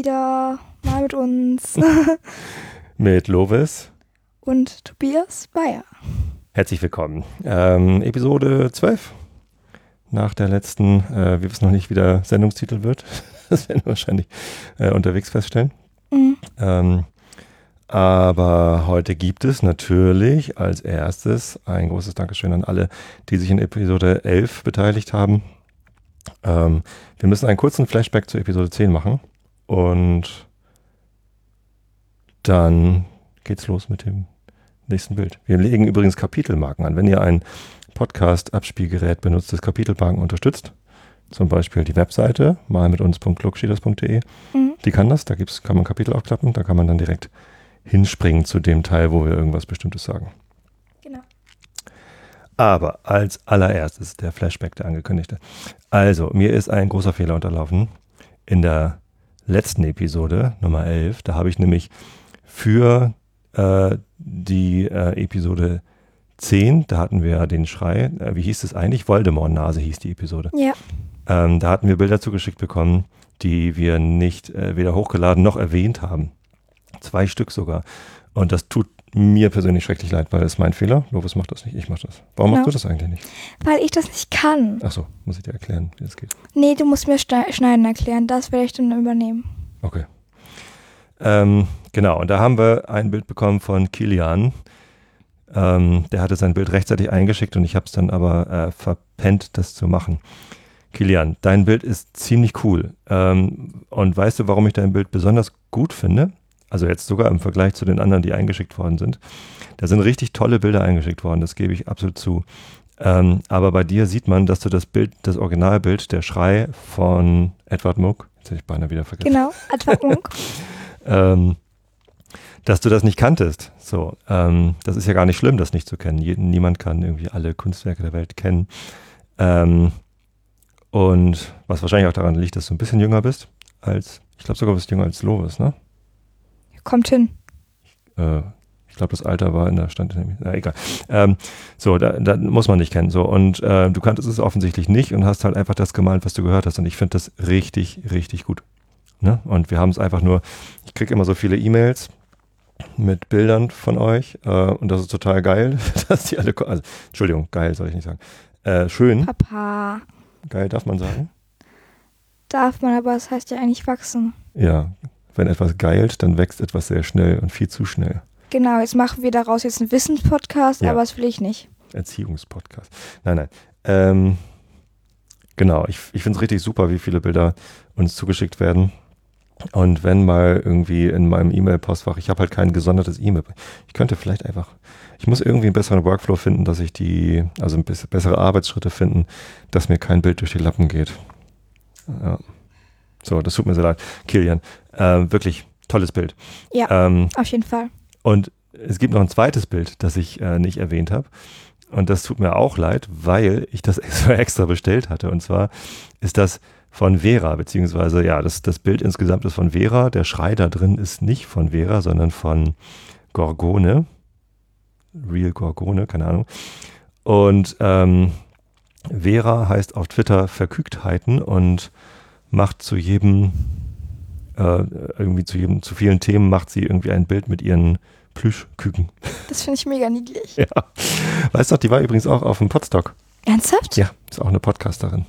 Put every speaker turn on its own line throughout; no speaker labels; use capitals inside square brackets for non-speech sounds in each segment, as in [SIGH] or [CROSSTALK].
wieder mal mit uns [LAUGHS]
mit Lovis
und Tobias Bayer.
Herzlich willkommen. Ähm, Episode 12. Nach der letzten, äh, wir wissen noch nicht, wie der Sendungstitel wird. [LAUGHS] Das werden wir wahrscheinlich äh, unterwegs feststellen. Mhm. Ähm, aber heute gibt es natürlich als erstes ein großes Dankeschön an alle, die sich in Episode 11 beteiligt haben. Ähm, wir müssen einen kurzen Flashback zu Episode 10 machen und dann geht's los mit dem nächsten Bild. Wir legen übrigens Kapitelmarken an. Wenn ihr ein Podcast-Abspielgerät benutzt, das Kapitelmarken unterstützt, zum Beispiel die Webseite mal mit uns.klugschieders.de, mhm. die kann das, da gibt's, kann man Kapitel aufklappen, da kann man dann direkt hinspringen zu dem Teil, wo wir irgendwas Bestimmtes sagen.
Genau.
Aber als allererstes der Flashback, der angekündigte. Also, mir ist ein großer Fehler unterlaufen. In der letzten Episode, Nummer 11, da habe ich nämlich für äh, die äh, Episode 10, da hatten wir den Schrei, äh, wie hieß es eigentlich? Voldemort-Nase hieß die Episode.
Ja.
Ähm, da hatten wir Bilder zugeschickt bekommen, die wir nicht äh, weder hochgeladen noch erwähnt haben. Zwei Stück sogar. Und das tut mir persönlich schrecklich leid, weil das ist mein Fehler. Lovis macht das nicht, ich mach das. Warum genau. machst du das eigentlich nicht?
Weil ich das nicht kann.
Ach so, muss ich dir erklären, wie das geht?
Nee, du musst mir Schneiden erklären. Das werde ich dann übernehmen.
Okay. Ähm, genau, und da haben wir ein Bild bekommen von Kilian. Ähm, der hatte sein Bild rechtzeitig eingeschickt und ich habe es dann aber äh, verpennt, das zu machen. Kilian, dein Bild ist ziemlich cool. Ähm, und weißt du, warum ich dein Bild besonders gut finde? Also jetzt sogar im Vergleich zu den anderen, die eingeschickt worden sind. Da sind richtig tolle Bilder eingeschickt worden, das gebe ich absolut zu. Ähm, aber bei dir sieht man, dass du das Bild, das Originalbild, der Schrei von Edward Muck, jetzt hätte ich beinahe wieder vergessen.
Genau, Edward [LAUGHS] Muck.
ähm, dass du das nicht kanntest. So, ähm, das ist ja gar nicht schlimm, das nicht zu kennen. Niemand kann irgendwie alle Kunstwerke der Welt kennen. Ähm, und was wahrscheinlich auch daran liegt, dass du ein bisschen jünger bist als, ich glaube sogar bist jünger als Lovis, ne?
Kommt hin.
Äh, ich glaube, das Alter war in der Stand. Na, egal. Ähm, so, da, da, muss man nicht kennen. So, und äh, du kanntest es offensichtlich nicht und hast halt einfach das gemalt, was du gehört hast. Und ich finde das richtig, richtig gut. Ne? Und wir haben es einfach nur, ich kriege immer so viele E-Mails mit Bildern von euch äh, und das ist total geil, [LAUGHS] dass die alle, also, Entschuldigung, geil soll ich nicht sagen. Äh, schön.
Papa.
Geil darf man sagen.
Darf man, aber es das heißt ja eigentlich wachsen.
Ja, wenn etwas geilt, dann wächst etwas sehr schnell und viel zu schnell.
Genau, jetzt machen wir daraus jetzt einen Wissenspodcast, ja. aber das will ich nicht.
Erziehungspodcast. Nein, nein. Ähm, genau, ich, ich finde es richtig super, wie viele Bilder uns zugeschickt werden. Und wenn mal irgendwie in meinem E-Mail-Postfach, ich habe halt kein gesondertes E-Mail, ich könnte vielleicht einfach, ich muss irgendwie einen besseren Workflow finden, dass ich die, also bessere Arbeitsschritte finden, dass mir kein Bild durch die Lappen geht. Ja. So, das tut mir sehr leid. Kilian, äh, wirklich tolles Bild.
Ja, ähm, auf jeden Fall.
Und es gibt noch ein zweites Bild, das ich äh, nicht erwähnt habe. Und das tut mir auch leid, weil ich das [LAUGHS] extra, extra bestellt hatte. Und zwar ist das von Vera, beziehungsweise ja, das, das Bild insgesamt ist von Vera. Der Schrei da drin ist nicht von Vera, sondern von Gorgone. Real Gorgone, keine Ahnung. Und ähm, Vera heißt auf Twitter Verkügtheiten und macht zu jedem, äh, irgendwie zu jedem, zu vielen Themen macht sie irgendwie ein Bild mit ihren Plüschküken.
Das finde ich mega niedlich. [LAUGHS]
ja. Weißt du, die war übrigens auch auf dem Podstock.
Ernsthaft?
Ja, ist auch eine Podcasterin.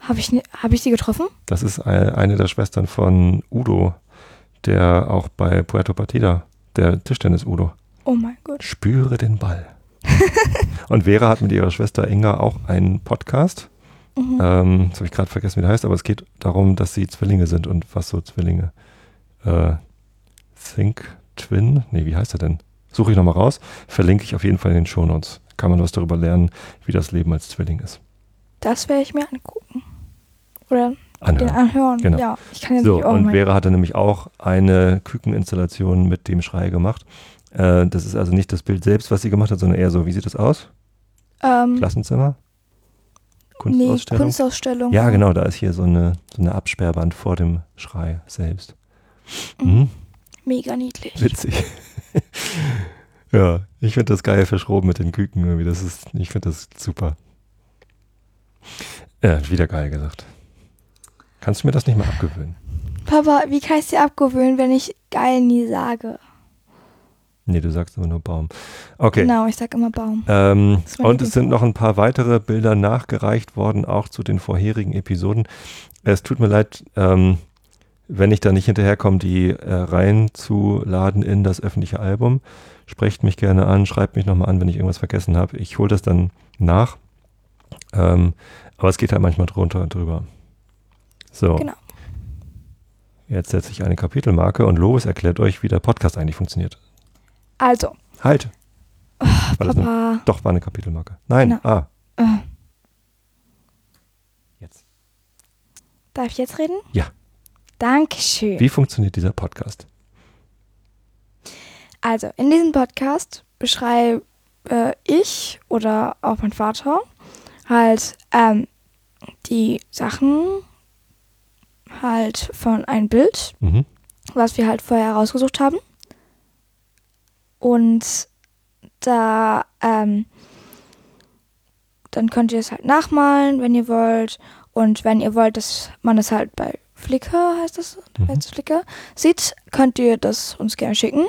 Habe ich, hab ich sie getroffen?
Das ist eine der Schwestern von Udo, der auch bei Puerto Partida, der Tischtennis-Udo.
Oh mein Gott.
Spüre den Ball. [LAUGHS] und Vera hat mit ihrer Schwester Inga auch einen Podcast. Mhm. Ähm, das habe ich gerade vergessen, wie der heißt, aber es geht darum, dass sie Zwillinge sind und was so Zwillinge. Äh, Think Twin? Nee, wie heißt er denn? Suche ich nochmal raus. Verlinke ich auf jeden Fall in den Shownotes. Kann man was darüber lernen, wie das Leben als Zwilling ist.
Das werde ich mir angucken. Oder
anhören.
Den anhören.
Genau.
Ja,
ich kann so, auch und Vera hatte nämlich auch eine Kükeninstallation mit dem Schrei gemacht. Äh, das ist also nicht das Bild selbst, was sie gemacht hat, sondern eher so, wie sieht das aus?
Ähm,
Klassenzimmer? Kunstausstellung?
Nee, Kunstausstellung.
Ja, genau, da ist hier so eine, so eine Absperrband vor dem Schrei selbst.
Mhm. Mhm. Mega niedlich.
Witzig. [LAUGHS] ja, ich finde das geil verschroben mit den Küken irgendwie. Das ist, ich finde das super. Ja, wieder geil gesagt. Kannst du mir das nicht mal abgewöhnen?
Papa, wie kann ich es dir abgewöhnen, wenn ich geil nie sage?
Nee, du sagst immer nur Baum. Okay.
Genau, ich sag immer Baum.
Ähm, und es sind noch ein paar weitere Bilder nachgereicht worden, auch zu den vorherigen Episoden. Es tut mir leid, ähm, wenn ich da nicht hinterherkomme, die äh, reinzuladen in das öffentliche Album. Sprecht mich gerne an, schreibt mich nochmal an, wenn ich irgendwas vergessen habe. Ich hole das dann nach. Ähm, aber es geht halt manchmal drunter und drüber. So.
Genau.
Jetzt setze ich eine Kapitelmarke und Lovis erklärt euch, wie der Podcast eigentlich funktioniert.
Also,
Halt! War das eine,
Papa.
doch, war eine Kapitelmarke. Nein,
Genau.
ah,
Äh,
jetzt.
darf ich jetzt reden?
Ja.
Dankeschön.
Wie funktioniert dieser Podcast?
Also, in diesem Podcast beschreibe äh, ich oder auch mein Vater halt ähm, die Sachen halt von einem Bild,
Mhm.
was wir halt vorher herausgesucht haben. Und da, ähm, dann könnt ihr es halt nachmalen, wenn ihr wollt. Und wenn ihr wollt, dass man es halt bei Flickr, heißt das,
Mhm.
heißt es Flickr, sieht, könnt ihr das uns gerne schicken.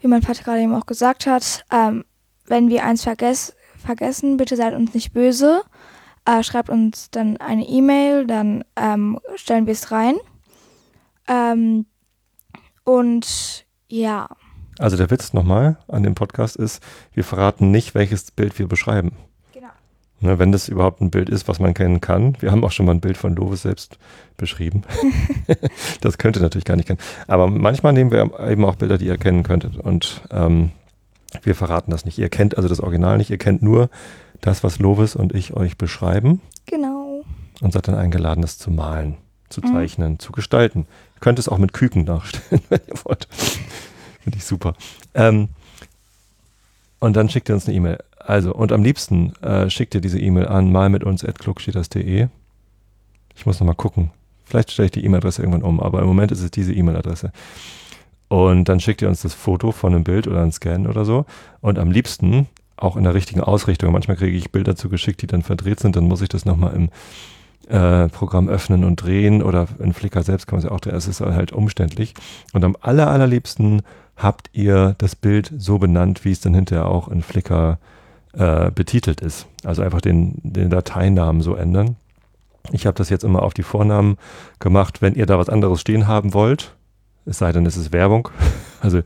Wie mein Vater gerade eben auch gesagt hat, ähm, wenn wir eins vergess vergessen, bitte seid uns nicht böse. Äh, schreibt uns dann eine E-Mail, dann ähm, stellen wir es rein. Ähm, und ja,
Also der Witz nochmal an dem Podcast ist, wir verraten nicht, welches Bild wir beschreiben.
genau.
Ne, wenn das überhaupt ein Bild ist, was man kennen kann. Wir haben auch schon mal ein Bild von Lovis selbst beschrieben. [LAUGHS] das könnte natürlich gar nicht kennen. Aber manchmal nehmen wir eben auch Bilder, die ihr kennen könntet. Und ähm, wir verraten das nicht. Ihr kennt also das Original nicht. Ihr kennt nur das, was Lovis und ich euch beschreiben.
Genau.
und seid dann eingeladen, das zu malen, zu
Mhm.
zeichnen, zu gestalten. Ihr könnt es auch mit Küken nachstellen, [LAUGHS] wenn ihr wollt. Finde ich super. Ähm, und dann schickt ihr uns eine E-Mail. Also, und am liebsten äh, schickt ihr diese E-Mail an mal mit uns at klugschieders.de. Ich muss nochmal gucken. Vielleicht stelle ich die E-Mail-Adresse irgendwann um, aber im Moment ist es diese E-Mail-Adresse. Und dann schickt ihr uns das Foto von einem Bild oder einen Scan oder so. Und am liebsten auch in der richtigen Ausrichtung. Manchmal kriege ich Bilder zugeschickt, die dann verdreht sind. Dann muss ich das nochmal im äh, Programm öffnen und drehen oder in Flickr selbst kann man es ja auch drehen. Es ist halt umständlich. Und am aller, allerliebsten habt ihr das Bild so benannt, wie es dann hinterher auch in Flickr äh, betitelt ist. Also einfach den, den Dateinamen so ändern. Ich habe das jetzt immer auf die Vornamen gemacht. Wenn ihr da was anderes stehen haben wollt, es sei denn, es ist Werbung, [LAUGHS] also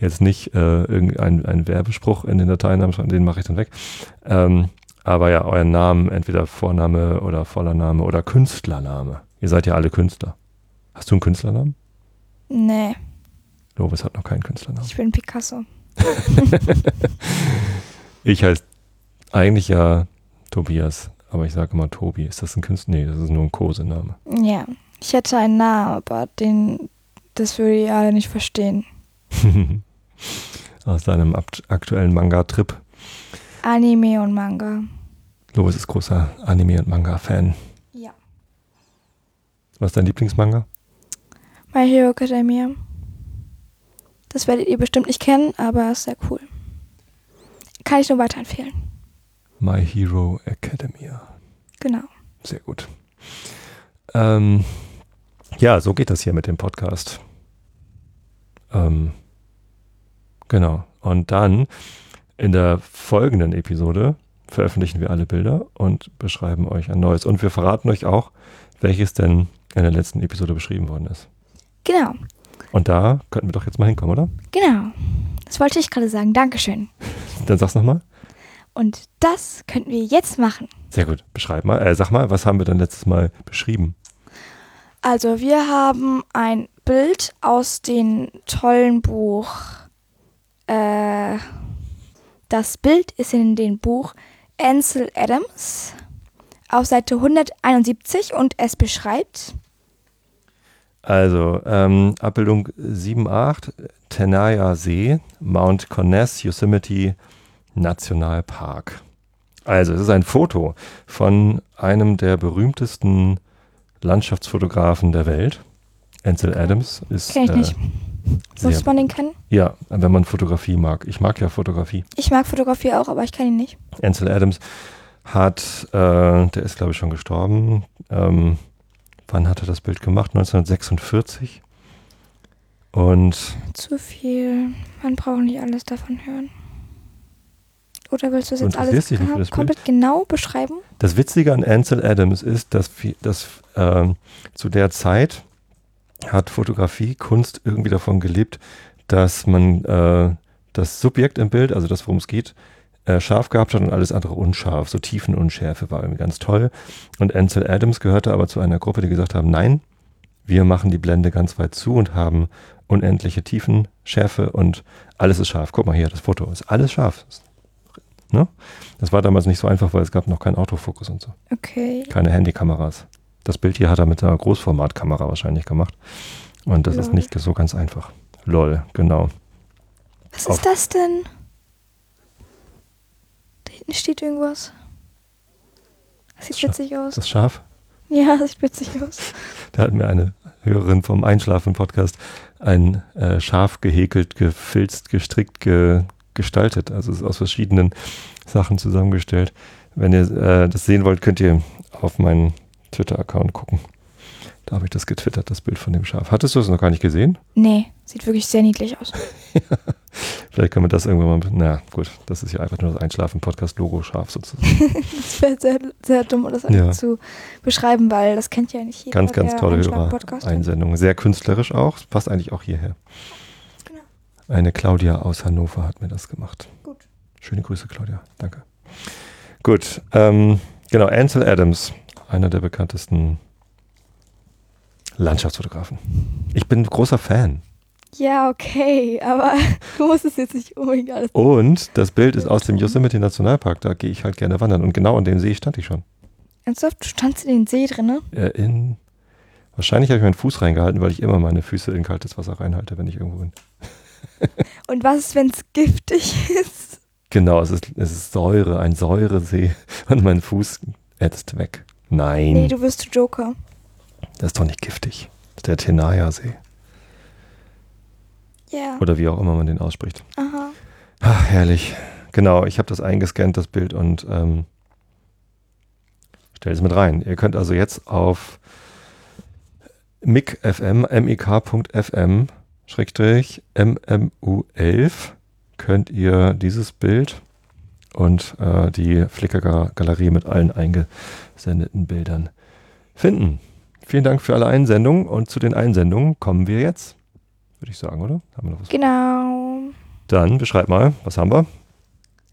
jetzt nicht äh, irgendein ein Werbespruch in den Dateinamen, den mache ich dann weg. Ähm, aber ja, euren Namen, entweder Vorname oder voller Name oder Künstlername. Ihr seid ja alle Künstler. Hast du einen Künstlernamen?
Nee,
Lovis hat noch keinen Künstlernamen.
ich bin Picasso. [LAUGHS]
Ich heiße eigentlich ja Tobias, aber ich sage immer Tobi. Ist das ein Künstler? Nee, das ist nur ein Kosename.
Ja, ich hätte einen Namen, aber den, das würde ihr alle nicht verstehen. [LAUGHS]
Aus deinem akt- aktuellen Manga-Trip.
Anime und Manga.
Lovis ist großer Anime- und Manga-Fan.
Ja.
Was ist dein Lieblingsmanga?
My Hero Academia. Das werdet ihr bestimmt nicht kennen, aber ist sehr cool. Kann ich nur weiterempfehlen.
My Hero Academia.
Genau.
Sehr gut. Ähm, ja, so geht das hier mit dem Podcast. Ähm, genau. Und dann in der folgenden Episode veröffentlichen wir alle Bilder und beschreiben euch ein neues. Und wir verraten euch auch, welches denn in der letzten Episode beschrieben worden ist.
Genau.
Und da könnten wir doch jetzt mal hinkommen, oder?
Genau. Das wollte ich gerade sagen. Dankeschön. [LAUGHS]
Dann sag's nochmal.
Und das könnten wir jetzt machen.
Sehr gut. Beschreib mal. Äh, sag mal, was haben wir denn letztes Mal beschrieben?
Also, wir haben ein Bild aus dem tollen Buch. Äh, das Bild ist in dem Buch Ansel Adams auf Seite 171 und es beschreibt.
Also, ähm, Abbildung 7.8, Tenaya See, Mount Conness Yosemite Nationalpark. Also, es ist ein Foto von einem der berühmtesten Landschaftsfotografen der Welt. Ansel Adams ist.
Kenn ich nicht.
sehr,
Muss man den kennen?
ja, wenn man Fotografie mag. Ich mag ja Fotografie.
Ich mag Fotografie auch, aber ich kenne ihn nicht.
Ansel Adams hat, äh, der ist glaube ich schon gestorben, ähm, Wann hat er das Bild gemacht? 1946. Und
Zu viel. Man braucht nicht alles davon hören. Oder willst du das jetzt alles
dich das
komplett genau beschreiben?
das Witzige an Ansel Adams ist, dass, dass ähm, zu der Zeit hat Fotografie, Kunst irgendwie davon gelebt, dass man äh, das Subjekt im Bild, also das, worum es geht, äh, scharf gehabt hat und alles andere unscharf. So Tiefenunschärfe war irgendwie ganz toll. Und Ansel Adams gehörte aber zu einer Gruppe, die gesagt haben, nein, wir machen die Blende ganz weit zu und haben unendliche Tiefenschärfe und alles ist scharf. Guck mal hier, das Foto ist alles scharf. Ne? Das war damals nicht so einfach, weil es gab noch keinen Autofokus und so.
Okay.
Keine Handykameras. Das Bild hier hat er mit einer Großformatkamera wahrscheinlich gemacht. Und das ist
Lol.
nicht so ganz einfach. Lol, genau.
Was
Auf-
ist das denn? Da hinten steht irgendwas. Das sieht
Scha-
witzig aus.
Das scharf?
Ja, das sieht witzig aus.
Da hat mir eine Hörerin vom Einschlafen-Podcast ein äh, Schaf gehäkelt, gefilzt, gestrickt, ge gestaltet. Also es ist aus verschiedenen Sachen zusammengestellt. Wenn ihr äh, das sehen wollt, könnt ihr auf meinen Twitter-Account gucken. Da habe ich das getwittert, das Bild von dem Schaf. Hattest du es noch gar nicht gesehen?
Nee, sieht wirklich sehr niedlich aus. [LAUGHS]
Vielleicht können wir das irgendwann mal. Na gut, das ist ja einfach nur das Einschlafen-Podcast-Logo scharf sozusagen. [LAUGHS]
Das wäre sehr, sehr dumm, das
Ja.
zu beschreiben, weil das kennt ja nicht jeder.
Ganz, ganz tolle. Hörer-Einsendung. Sehr künstlerisch auch. Passt eigentlich auch hierher.
Genau.
Eine Claudia aus Hannover hat mir das gemacht.
Gut.
Schöne Grüße, Claudia. Danke. Gut. Ähm, genau, Ansel Adams, einer der bekanntesten Landschaftsfotografen. Ich bin großer Fan.
Ja, okay, aber [LAUGHS] du musst es jetzt nicht unbedingt alles.
Und das Bild ist aus dem Yosemite Nationalpark. Da gehe ich halt gerne wandern. Und genau an dem See stand ich schon.
Ernsthaft? Du standst in den See drin, ne?
Äh, in, wahrscheinlich habe ich meinen Fuß reingehalten, weil ich immer meine Füße in kaltes Wasser reinhalte, wenn ich irgendwo bin. [LAUGHS]
Und was ist, wenn es giftig ist?
Genau, es ist, es ist Säure, ein Säuresee. [LAUGHS] Und mein Fuß ätzt weg. Nein,
Nee, du wirst Joker.
Das ist doch nicht giftig. Das ist der Tenaya-See.
Ja.
Oder wie auch immer man den ausspricht.
Aha.
Ach, herrlich. Genau, ich habe das eingescannt, das Bild, und ähm, stelle es mit rein. Ihr könnt also jetzt auf mic.fm, mik.fm, Schrägstrich, mmu11, könnt ihr dieses Bild und äh, die Flickr-Galerie mit allen eingesendeten Bildern finden. Vielen Dank für alle Einsendungen und zu den Einsendungen kommen wir jetzt, würde ich sagen, oder? Haben wir noch was?
Genau.
Dann beschreib mal, was haben wir?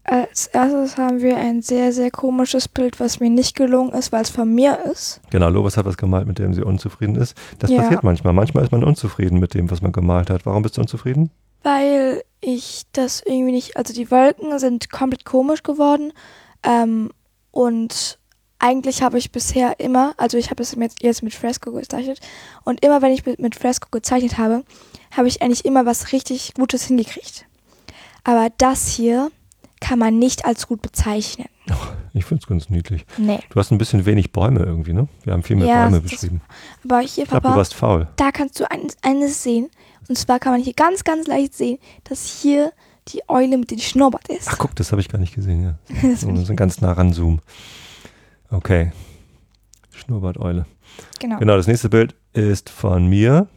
Als erstes haben wir ein sehr, sehr komisches Bild, was mir nicht gelungen ist, weil es von mir ist.
Genau, Lobes hat was gemalt, mit dem sie unzufrieden ist. Das
Ja.
passiert manchmal. Manchmal ist man unzufrieden mit dem, was man gemalt hat. Warum bist du unzufrieden?
Weil ich das irgendwie nicht, also die Wolken sind komplett komisch geworden. Ähm, und eigentlich habe ich bisher immer, also ich habe es jetzt, jetzt mit Fresco gezeichnet. Und immer wenn ich mit, mit Fresco gezeichnet habe, habe ich eigentlich immer was richtig Gutes hingekriegt. Aber das hier kann man nicht als gut bezeichnen. [LAUGHS]
Ich finde es ganz niedlich.
Nee.
Du hast ein bisschen wenig Bäume irgendwie, ne? Wir haben viel mehr
Ja,
Bäume
das-
beschrieben.
Aber hier,
Ich glaube, du
Papa,
warst faul.
da kannst du ein, eines sehen. Und zwar kann man hier ganz, ganz leicht sehen, dass hier die Eule mit dem Schnurrbart ist.
Ach guck, das habe ich gar nicht gesehen, ja. [LAUGHS]
Das bin ich-
müssen ganz nah ranzoomen. Okay. Schnurrbarteule.
genau.
Genau, das nächste Bild ist von mir. [LAUGHS]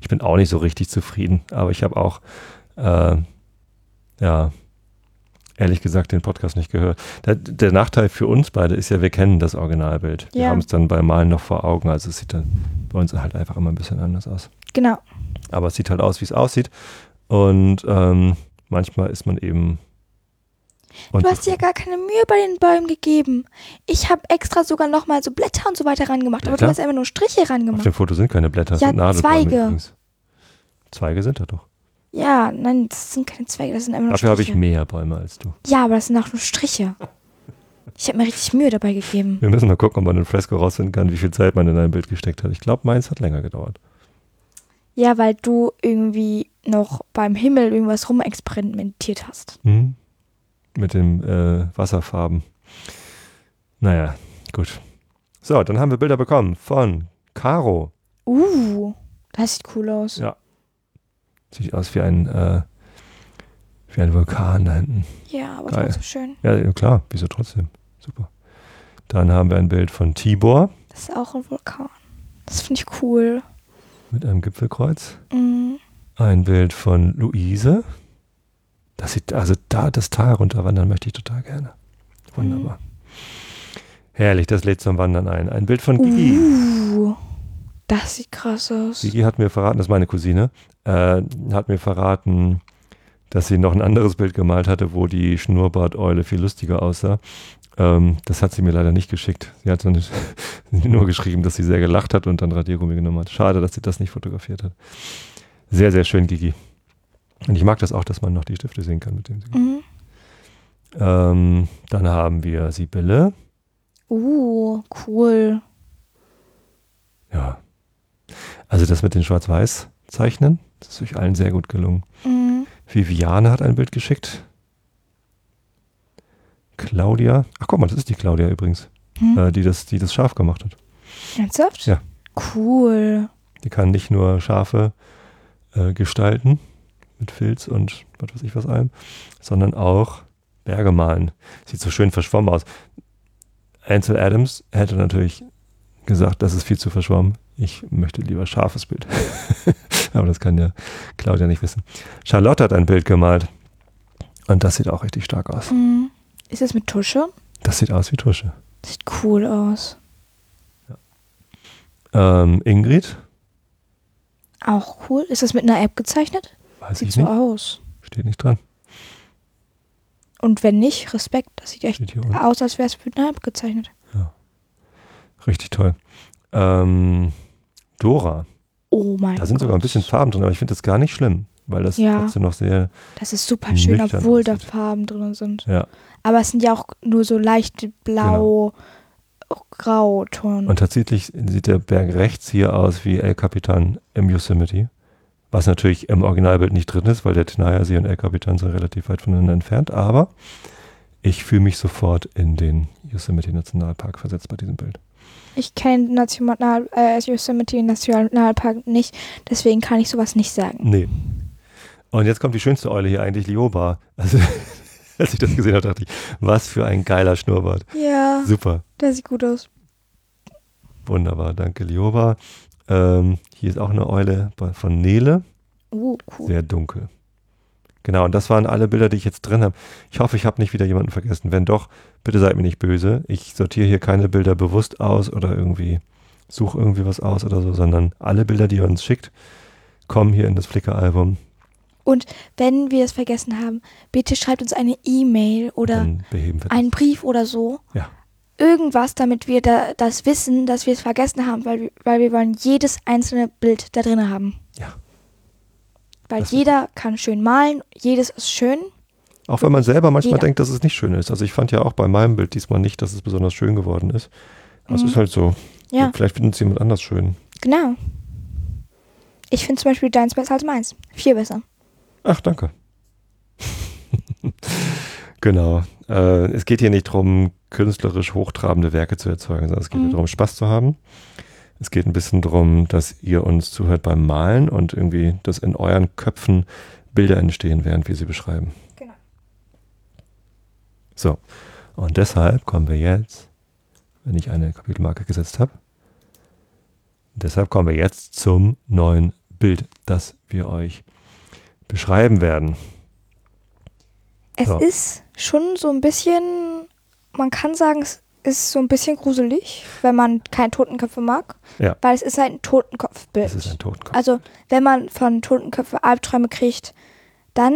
Ich bin auch nicht so richtig zufrieden, aber ich habe auch, äh, ja, ehrlich gesagt, den Podcast nicht gehört. Der, der Nachteil für uns beide ist ja, wir kennen das Originalbild. Wir
Ja.
haben es dann beim Malen noch vor Augen, also es sieht dann bei uns halt einfach immer ein bisschen anders aus.
Genau.
Aber es sieht halt aus, wie es aussieht. Und ähm, manchmal ist man eben.
Du hast dir ja gar keine Mühe bei den Bäumen gegeben. Ich habe extra sogar nochmal so Blätter und so weiter rangemacht, aber du
Blätter?
hast einfach nur Striche
Auf
rangemacht.
dem Foto sind keine Blätter, es
Ja,
sind Nadelbäume
Zweige.
übrigens. Zweige sind da doch.
Ja, nein, das sind keine Zweige, das sind einfach nur
Dafür habe ich
Striche.
mehr Bäume als du.
Ja, aber das sind auch nur Striche. Ich habe mir richtig Mühe dabei gegeben.
Wir müssen mal gucken, ob man in Fresco rausfinden kann, wie viel Zeit man in ein Bild gesteckt hat. Ich glaube, meins hat länger gedauert.
Ja, weil du irgendwie noch beim Himmel irgendwas rumexperimentiert hast.
Mhm. Mit den äh, Wasserfarben. Naja, gut. So, dann haben wir Bilder bekommen von Caro.
Uh, das sieht cool aus.
Ja. Sieht aus wie ein, äh, wie ein Vulkan da hinten.
Ja, aber
Geil.
trotzdem schön.
Ja, ja, klar, wieso trotzdem? Super. Dann haben wir ein Bild von Tibor.
Das ist auch ein Vulkan. Das finde ich cool.
Mit einem Gipfelkreuz.
Mhm.
Ein Bild von Luise. Das sieht, also da das Tal runterwandern möchte ich total gerne. Wunderbar. Herrlich, das lädt zum Wandern ein. Ein Bild von Gigi.
Uh, das sieht krass aus.
Gigi hat mir verraten, das ist meine Cousine, äh, hat mir verraten, dass sie noch ein anderes Bild gemalt hatte, wo die Schnurrbarteule viel lustiger aussah. Ähm, das hat sie mir leider nicht geschickt. Sie hat nicht, [LAUGHS] nur geschrieben, dass sie sehr gelacht hat und dann Radiergummi genommen hat. Schade, dass sie das nicht fotografiert hat. Sehr, sehr schön, Gigi. Und ich mag das auch, dass man noch die Stifte sehen kann, mit dem sie.
Mhm.
Ähm, dann haben wir Sibylle.
Uh, cool.
Ja. Also das mit den Schwarz-Weiß-Zeichnen, das ist euch allen sehr gut gelungen.
Mhm.
Viviane hat ein Bild geschickt. Claudia. Ach guck mal, das ist die Claudia übrigens,
Hm.
äh, die, das, die das Schaf gemacht hat.
Ernsthaft?
Ja.
Cool.
Die kann nicht nur Schafe äh, gestalten mit Filz und was weiß ich was allem, sondern auch Berge malen. Sieht so schön verschwommen aus. Ansel Adams hätte natürlich gesagt, das ist viel zu verschwommen. Ich möchte lieber scharfes Bild. [LAUGHS] Aber das kann ja Claudia nicht wissen. Charlotte hat ein Bild gemalt. Und das sieht auch richtig stark aus.
Mhm. Ist das mit Tusche?
Das sieht aus wie Tusche.
Sieht cool aus.
Ähm, Ingrid,
Auch cool. Ist das mit einer App gezeichnet?
Weiß
Sieht
ich
so
nicht,
aus.
steht nicht dran.
Und wenn nicht, Respekt. Das sieht echt aus, als wäre es mit einer gezeichnet.
Richtig toll. Ähm, Dora,
Oh mein
da sind
Gott.
sogar ein bisschen Farben drin, aber ich finde das gar nicht schlimm, weil das
Ja.
trotzdem noch sehr,
Das ist super schön, obwohl da
aussieht.
Farben drin sind.
ja.
Aber es sind ja auch nur so leichte blau, grau-Ton.
Und tatsächlich sieht der Berg rechts hier aus wie El Capitan im Yosemite, was natürlich im Originalbild nicht drin ist, weil der Tenaya-See und El Capitan sind relativ weit voneinander entfernt, aber ich fühle mich sofort in den Yosemite Nationalpark versetzt bei diesem Bild.
Ich kenne National, äh, Yosemite Nationalpark nicht, deswegen kann ich sowas nicht sagen.
Nee. Und jetzt kommt die schönste Eule hier eigentlich, Lioba. Also, [LAUGHS] als ich das gesehen habe, dachte ich, was für ein geiler Schnurrbart.
Ja,
Super,
der sieht gut aus.
wunderbar, danke Lioba. Ähm, hier ist auch eine Eule von Nele,
Uh, cool.
sehr dunkel. Genau, und das waren alle Bilder, die ich jetzt drin habe. Ich hoffe, ich habe nicht wieder jemanden vergessen. Wenn doch, bitte seid mir nicht böse. Ich sortiere hier keine Bilder bewusst aus oder irgendwie suche irgendwie was aus oder so, sondern alle Bilder, die ihr uns schickt, kommen hier in das Flickr-Album.
Wenn wir es vergessen haben, bitte schreibt uns eine E-Mail oder einen Brief oder so.
Ja.
Irgendwas, damit wir da, das wissen, dass wir es vergessen haben, weil, wir- weil wir wollen jedes einzelne Bild da drin haben.
Ja.
Weil
Das
jeder kann schön malen, jedes ist schön.
Auch wenn man selber manchmal
Jeder.
denkt, dass es nicht schön ist. Also ich fand ja auch bei meinem Bild diesmal nicht, dass es besonders schön geworden ist. Aber es
Mhm.
ist halt so.
Ja.
Vielleicht findet es jemand anders schön.
Genau. Ich finde zum Beispiel deins besser als meins. Viel besser.
Ach, danke. [LAUGHS] genau. Äh, es geht hier nicht darum, künstlerisch hochtrabende Werke zu erzeugen, sondern es geht
Mhm.
hier darum, Spaß zu haben. Es geht ein bisschen darum, dass ihr uns zuhört beim Malen und irgendwie, dass in euren Köpfen Bilder entstehen, während wir sie beschreiben.
Genau.
So. Und deshalb kommen wir jetzt, wenn ich eine Kapitelmarke gesetzt habe, deshalb kommen wir jetzt zum neuen Bild, das wir euch beschreiben werden.
Es
So.
ist schon so ein bisschen, man kann sagen, es ist so ein bisschen gruselig, wenn man keine Totenköpfe mag.
Ja.
Weil es ist halt ein Totenkopfbild.
Das ist ein Totenkopf.
Also, wenn man von Totenköpfe Albträume kriegt, dann.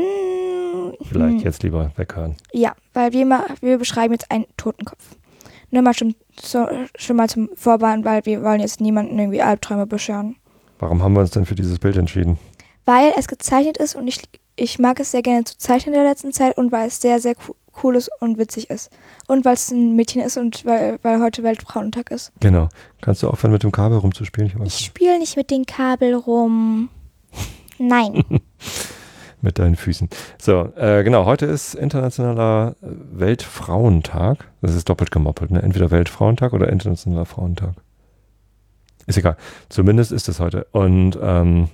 Vielleicht
hm,
jetzt lieber weghören.
Ja, weil wir, mal, wir beschreiben jetzt einen Totenkopf. Nur mal schon, so, schon mal zum Vorwarnen, weil wir wollen jetzt niemanden irgendwie Albträume bescheren.
Warum haben wir uns denn für dieses Bild entschieden?
Weil es gezeichnet ist und ich, ich mag es sehr gerne zu zeichnen in der letzten Zeit und weil es sehr, sehr co- cool ist und witzig ist. Und weil es ein Mädchen ist und weil, weil heute Weltfrauentag ist.
Genau. Kannst du aufhören, mit dem Kabel rumzuspielen? Ich
Ich spiele nicht mit den Kabel rum. Nein. [LAUGHS]
mit deinen Füßen. So, äh, genau. Heute ist internationaler äh, Weltfrauentag. Das ist doppelt gemoppelt. Ne? Entweder Weltfrauentag oder internationaler Frauentag. Ist egal. Zumindest ist es heute. Und ähm,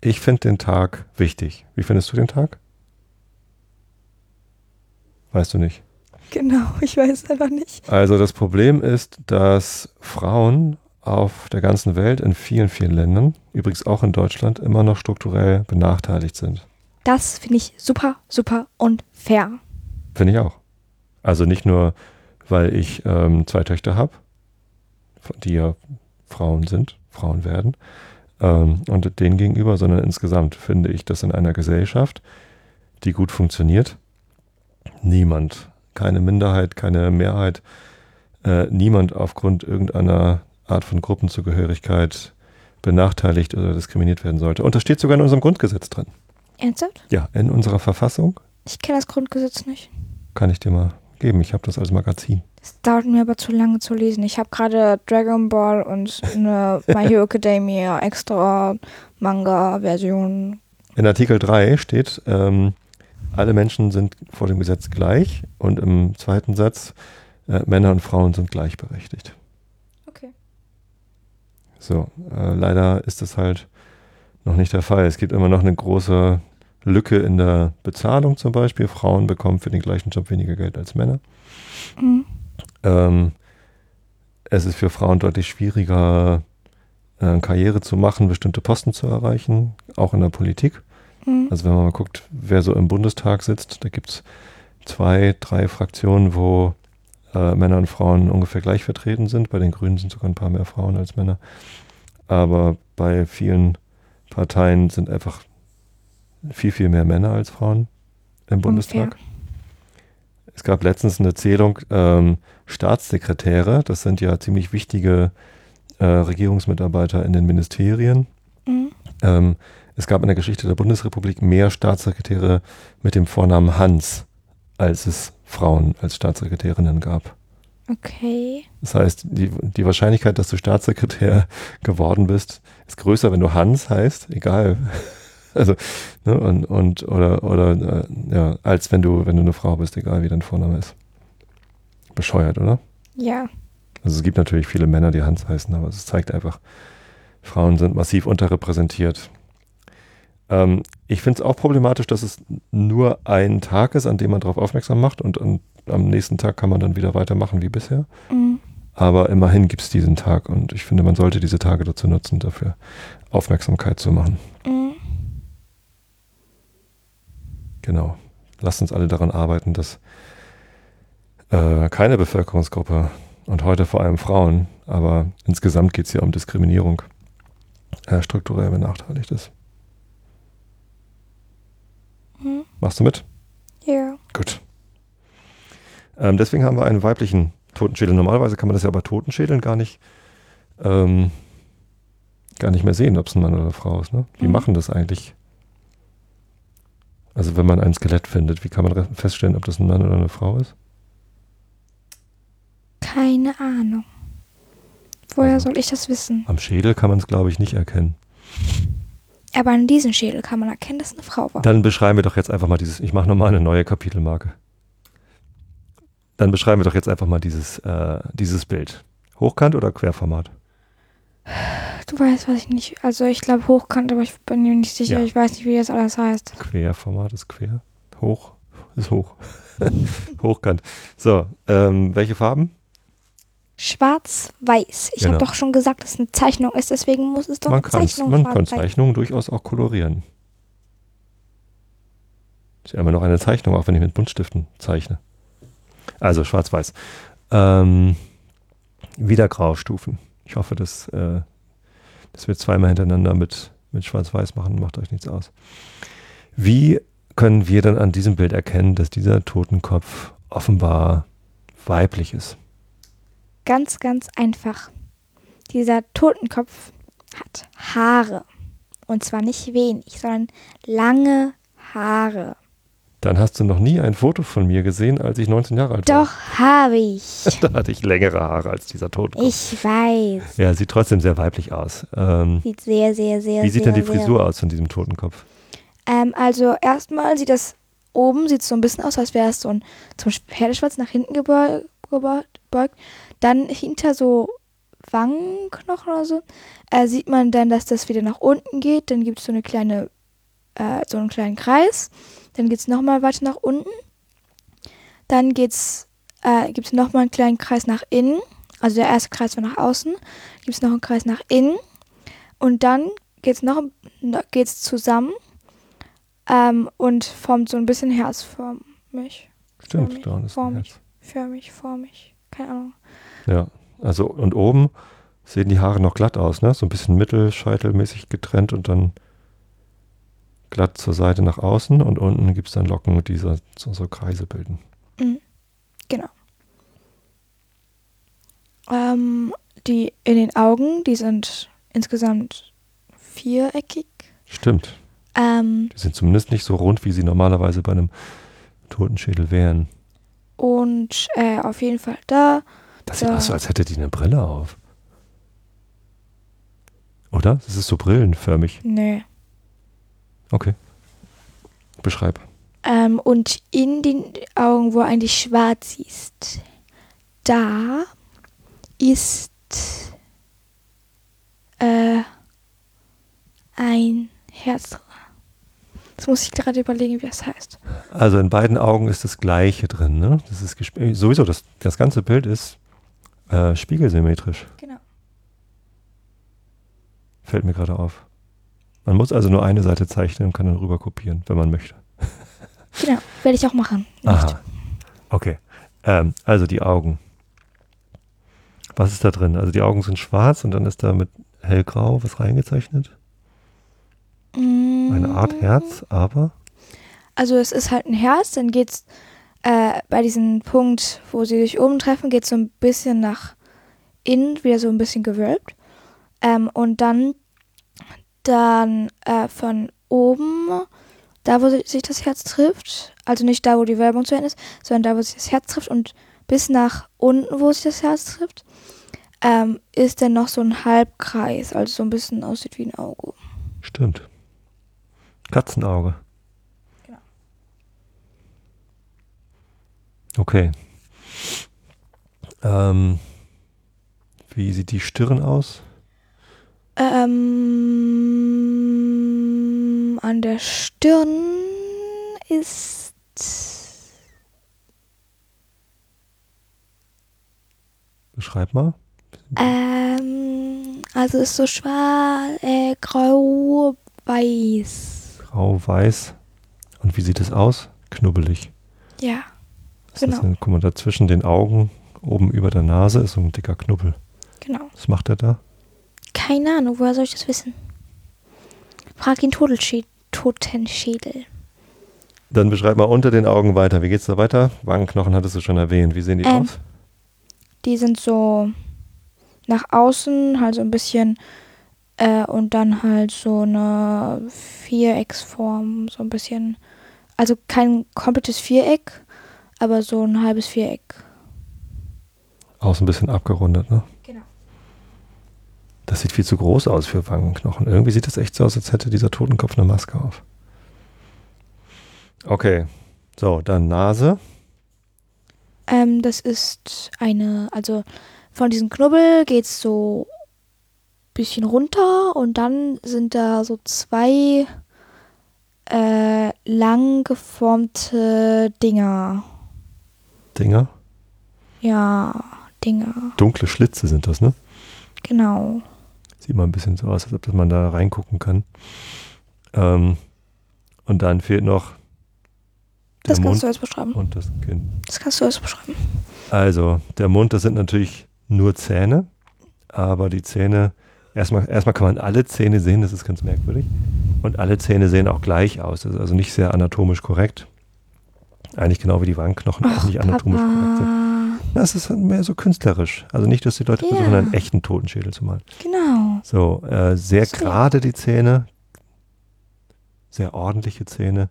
ich finde den Tag wichtig. Wie findest du den Tag? Weißt du nicht.
Genau, [LAUGHS] ich weiß einfach nicht.
Also das Problem ist, dass Frauen auf der ganzen Welt in vielen, vielen Ländern, übrigens auch in Deutschland, immer noch strukturell benachteiligt sind.
Das finde ich super, super unfair.
Finde ich auch. Also nicht nur, weil ich ähm, zwei Töchter habe, die ja Frauen sind, Frauen werden, ähm, und denen gegenüber, sondern insgesamt finde ich, dass in einer Gesellschaft, die gut funktioniert, niemand, keine Minderheit, keine Mehrheit, äh, niemand aufgrund irgendeiner Art von Gruppenzugehörigkeit benachteiligt oder diskriminiert werden sollte. Und das steht sogar in unserem Grundgesetz drin.
Ernsthaft?
Ja, in unserer Verfassung.
Ich kenne das Grundgesetz nicht.
Kann ich dir mal geben. Ich habe das als Magazin.
Das dauert mir aber zu lange zu lesen. Ich habe gerade Dragon Ball und eine [LAUGHS] My Hero Academia extra Manga-Version.
In Artikel 3 steht, ähm, alle Menschen sind vor dem Gesetz gleich und im zweiten Satz, äh, Männer und Frauen sind gleichberechtigt.
Okay.
So, äh, leider ist das halt noch nicht der Fall. Es gibt immer noch eine große Lücke in der Bezahlung zum Beispiel. Frauen bekommen für den gleichen Job weniger Geld als Männer.
Mhm.
Ähm, es ist für Frauen deutlich schwieriger, äh, Karriere zu machen, bestimmte Posten zu erreichen, auch in der Politik.
Mhm.
Also wenn man mal guckt, wer so im Bundestag sitzt, da gibt es zwei, drei Fraktionen, wo äh, Männer und Frauen ungefähr gleich vertreten sind. Bei den Grünen sind sogar ein paar mehr Frauen als Männer. Aber bei vielen Parteien sind einfach viel, viel mehr Männer als Frauen im Bundestag. Es gab letztens eine Zählung, ähm, Staatssekretäre, das sind ja ziemlich wichtige äh, Regierungsmitarbeiter in den Ministerien.
Mhm.
Ähm, es gab in der Geschichte der Bundesrepublik mehr Staatssekretäre mit dem Vornamen Hans, als es Frauen als Staatssekretärinnen gab.
Okay.
Das heißt, die, die Wahrscheinlichkeit, dass du Staatssekretär [LAUGHS] geworden bist, ist größer, wenn du Hans heißt, egal. [LAUGHS] Also, ne, und, und, oder, oder, äh, ja, als wenn du, wenn du eine Frau bist, egal wie dein Vorname ist. Bescheuert, oder?
Ja.
Also es gibt natürlich viele Männer, die Hans heißen, aber es zeigt einfach, Frauen sind massiv unterrepräsentiert. Ähm, ich finde es auch problematisch, dass es nur ein Tag ist, an dem man darauf aufmerksam macht und an, am nächsten Tag kann man dann wieder weitermachen wie bisher.
Mhm.
Aber immerhin gibt es diesen Tag und ich finde, man sollte diese Tage dazu nutzen, dafür Aufmerksamkeit zu machen.
Mhm.
Genau. Lasst uns alle daran arbeiten, dass äh, keine Bevölkerungsgruppe und heute vor allem Frauen, aber insgesamt geht es ja um Diskriminierung, äh, strukturell benachteiligt ist.
Mhm.
Machst du mit?
Ja.
Gut. Ähm, deswegen haben wir einen weiblichen Totenschädel. Normalerweise kann man das ja bei Totenschädeln gar nicht, ähm, gar nicht mehr sehen, ob es ein Mann oder eine Frau ist. Ne? Wie
Mhm.
machen das eigentlich? Also wenn man ein Skelett findet, wie kann man feststellen, ob das ein Mann oder eine Frau ist?
Keine Ahnung. Woher
Also-
soll ich das wissen?
Am Schädel kann man es, glaube ich, nicht erkennen.
Aber an diesem Schädel kann man erkennen, dass es eine Frau war.
Dann beschreiben wir doch jetzt einfach mal dieses, ich mache nochmal eine neue Kapitelmarke. Dann beschreiben wir doch jetzt einfach mal dieses, äh, dieses Bild. Hochkant oder Querformat? [SIGHS]
Du weißt, was ich nicht. Also ich glaube hochkant, aber ich bin mir nicht sicher.
Ja.
Ich weiß nicht, wie das alles heißt.
Querformat ist quer. Hoch ist hoch. [LAUGHS] Hochkant. So, ähm, welche Farben?
Schwarz-Weiß. Ich
Genau.
habe doch schon gesagt, dass es eine Zeichnung ist, deswegen muss es doch
Man,
eine Zeichnung
man kann. Zeichnungen durchaus auch kolorieren. Ist ja immer noch eine Zeichnung, auch wenn ich mit Buntstiften zeichne. Also schwarz-weiß. Ähm, wieder Graustufen. Ich hoffe, dass, äh, dass wir zweimal hintereinander mit, mit schwarz-weiß machen. Macht euch nichts aus. Wie können wir dann an diesem Bild erkennen, dass dieser Totenkopf offenbar weiblich ist?
Ganz, ganz einfach. Dieser Totenkopf hat Haare. Und zwar nicht wenig, sondern lange Haare.
Dann hast du noch nie ein Foto von mir gesehen, als ich 19 Jahre alt war.
Doch, habe ich. [LAUGHS]
Da hatte ich längere Haare als dieser Totenkopf.
Ich weiß.
Ja, sieht trotzdem sehr weiblich aus. Ähm,
Sieht sehr, sehr, sehr,
wie sieht
sehr,
denn die
sehr
Frisur aus von diesem Totenkopf?
Ähm, also erstmal sieht das oben sieht so ein bisschen aus, als wäre es so ein zum Pferdeschwanz nach hinten gebeu gebeugt. Dann hinter so Wangenknochen oder so äh, sieht man dann, dass das wieder nach unten geht. Dann gibt es so eine kleine, äh, so einen kleinen Kreis. Dann geht es nochmal weiter nach unten. Dann äh, gibt es nochmal einen kleinen Kreis nach innen. Also der erste Kreis war nach außen. Gibt es noch einen Kreis nach innen. Und dann geht es noch geht's zusammen ähm, und formt so ein bisschen herzförmig.
Stimmt,
Förmig,
da ist. Herz.
Förmig, formig. Keine Ahnung.
Ja, also und oben sehen die Haare noch glatt aus, ne? So ein bisschen mittelscheitelmäßig getrennt und dann glatt zur Seite nach außen und unten gibt es dann Locken, die so, so, Kreise bilden.
Mhm. Genau. Ähm, die in den Augen, die sind insgesamt viereckig.
Stimmt.
Ähm,
Die sind zumindest nicht so rund, wie sie normalerweise bei einem Totenschädel wären.
und äh, auf jeden Fall da.
Das sieht
Ja.
aus, als hätte die eine Brille auf. Oder? Das ist so brillenförmig.
Nee.
Okay. Beschreib.
Ähm, und in den Augen, wo eigentlich schwarz ist, da ist äh, ein Herz. Jetzt muss ich gerade überlegen, wie das heißt.
Also in beiden Augen ist das Gleiche drin. Ne? Das ist äh, sowieso, das, das ganze Bild ist äh, spiegelsymmetrisch.
Genau.
Fällt mir gerade auf. Man muss also nur eine Seite zeichnen und kann dann rüber kopieren, wenn man möchte. [LAUGHS]
Genau, werde ich auch machen.
Aha. Okay. Ähm, also die Augen. Was ist da drin? Also die Augen sind schwarz und dann ist da mit hellgrau was reingezeichnet. Eine Art Herz, aber
Also es ist halt ein Herz, dann geht's äh, bei diesem Punkt, wo sie sich oben treffen, geht so ein bisschen nach innen, wieder so ein bisschen gewölbt. Ähm, und dann, dann äh, von oben, da wo sich das Herz trifft, also nicht da, wo die Wölbung zu Ende ist, sondern da, wo sich das Herz trifft und bis nach unten, wo sich das Herz trifft, ähm, ist dann noch so ein Halbkreis, also so ein bisschen aussieht wie ein Auge.
stimmt. Katzenauge.
Genau.
Okay. Ähm, wie sieht die Stirn aus?
Ähm, an der Stirn ist
Beschreib mal.
ähm, also ist so schwarz, äh, grau, weiß.
Grau-weiß. Und wie sieht es aus? Knubbelig.
Ja,
Das
Genau.
ist ein, guck mal, da zwischen den Augen, oben über der Nase, ist so ein dicker Knubbel.
genau.
Was macht er da?
Keine Ahnung, woher soll ich das wissen? Frag ihn Totelschä Totenschädel.
Dann beschreib mal unter den Augen weiter. Wie geht's da weiter? Wangenknochen hattest du schon erwähnt. Wie sehen die
Ähm,
aus?
Die sind so nach außen, halt so ein bisschen, äh, und dann halt so eine Vierecksform, so ein bisschen. Also kein komplettes Viereck, aber so ein halbes Viereck.
Außen ein bisschen abgerundet, ne? Das sieht viel zu groß aus für Wangenknochen. Irgendwie sieht es echt so aus, als hätte dieser Totenkopf eine Maske auf. Okay. So, dann Nase.
Ähm, das ist eine, also von diesem Knubbel geht's so bisschen runter und dann sind da so zwei äh, lang geformte Dinger.
Dinger.
Ja, Dinger,
Dunkle Schlitze sind das, ne?
genau.
Sieht mal ein bisschen so aus, als ob man da reingucken kann. Ähm, und dann fehlt noch der
Das
Mund
kannst du jetzt beschreiben.
und das Kinn.
Das kannst du jetzt beschreiben.
Also, der Mund, das sind natürlich nur Zähne, aber die Zähne, erstmal, erstmal kann man alle Zähne sehen, das ist ganz merkwürdig. Und alle Zähne sehen auch gleich aus, das ist also nicht sehr anatomisch korrekt. Eigentlich genau wie die Wangenknochen auch nicht anatomisch korrekt sind. Es ist mehr so künstlerisch. Also nicht, dass die Leute
Ja.
versuchen, einen echten Totenschädel zu malen.
Genau.
So, äh, sehr
So.
gerade die Zähne, sehr ordentliche Zähne.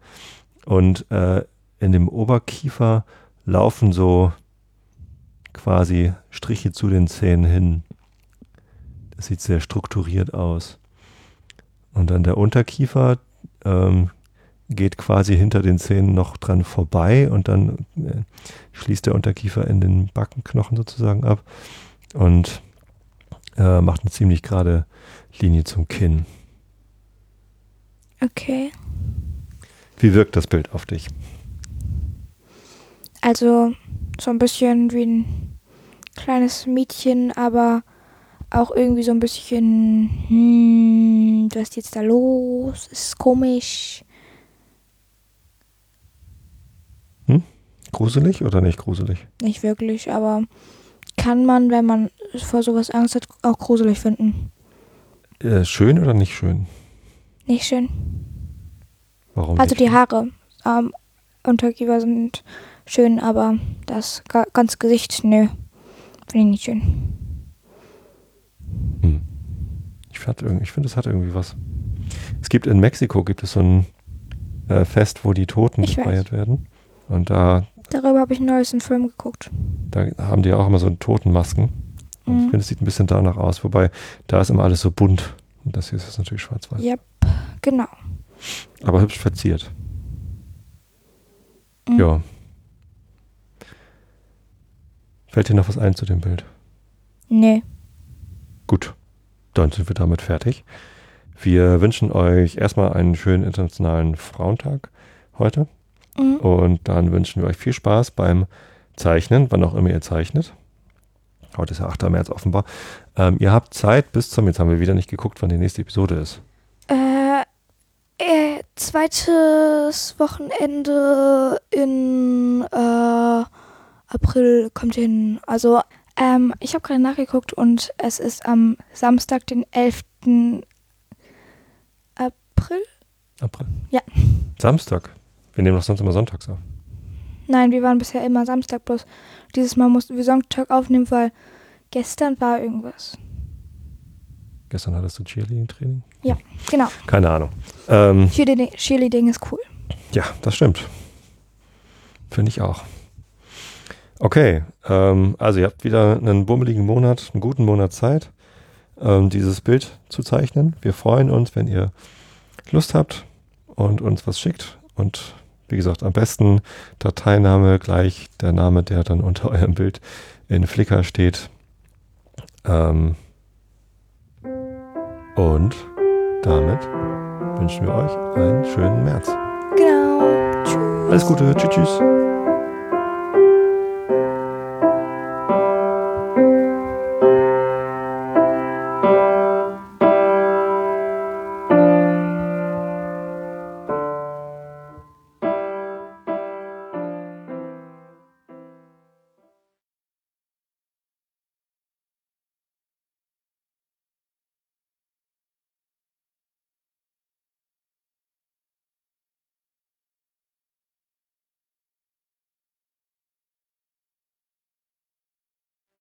Und äh, in dem Oberkiefer laufen so quasi Striche zu den Zähnen hin. Das sieht sehr strukturiert aus. Und dann der Unterkiefer ähm, geht quasi hinter den Zähnen noch dran vorbei und dann äh, schließt der Unterkiefer in den Backenknochen sozusagen ab und äh, macht eine ziemlich gerade Linie zum Kinn.
Okay.
Wie wirkt das Bild auf dich?
Also, So ein bisschen wie ein kleines Mädchen, aber auch irgendwie so ein bisschen, hm, was ist jetzt da los? Ist komisch.
Gruselig oder nicht gruselig?
Nicht wirklich, aber kann man, wenn man vor sowas Angst hat, auch gruselig finden.
Äh, schön oder nicht schön?
Nicht schön.
Warum
Also die Haare am Unterkiefer sind schön, aber das ga- ganze Gesicht, nö. Finde ich nicht schön.
Hm. Ich, finde, es hat irgendwie was. Es gibt in Mexiko gibt es so ein äh, Fest, wo die Toten
Ich weiß.
gefeiert werden. Und da,
Darüber habe ich neues einen Film geguckt.
da haben die auch immer so Totenmasken. Und ich
Mhm.
finde, es sieht ein bisschen danach aus. Wobei, da ist immer alles so bunt. Und das hier ist natürlich schwarz-weiß.
Yep, genau.
Aber hübsch verziert.
Mhm.
Ja. Fällt dir noch was ein zu dem Bild?
Nee.
Gut, dann sind wir damit fertig. Wir wünschen euch erstmal einen schönen internationalen Frauentag heute.
Mhm.
Und dann wünschen wir euch viel Spaß beim Zeichnen, wann auch immer ihr zeichnet. Heute ist ja 8. März offenbar. Ähm, ihr habt Zeit bis zum, jetzt haben wir wieder nicht geguckt, wann die nächste Episode ist.
Äh, äh, zweites Wochenende in äh, April kommt hin. Also, ähm, ich habe gerade nachgeguckt und es ist am Samstag, den 11. April?
April.
Ja.
Samstag. Wir nehmen doch sonst immer sonntags auf.
Nein, wir waren bisher immer Samstag, bloß dieses Mal mussten wir Sonntag aufnehmen, weil gestern war irgendwas.
Gestern hattest du Cheerleading-Training?
Genau,
Keine Ahnung. Ähm,
Cheerleading, Cheerleading ist cool.
ja, das stimmt. Finde ich auch. Okay, ähm, also ihr habt wieder einen bummeligen Monat, einen guten Monat Zeit, ähm, dieses Bild zu zeichnen. Wir freuen uns, wenn ihr Lust habt und uns was schickt. Und wie gesagt, am besten Dateiname gleich der Name, der dann unter [LAUGHS] eurem Bild in Flickr steht. Ähm, und damit wünschen wir euch einen schönen März.
Genau. Tschüss.
Alles Gute, tschüss, tschüss.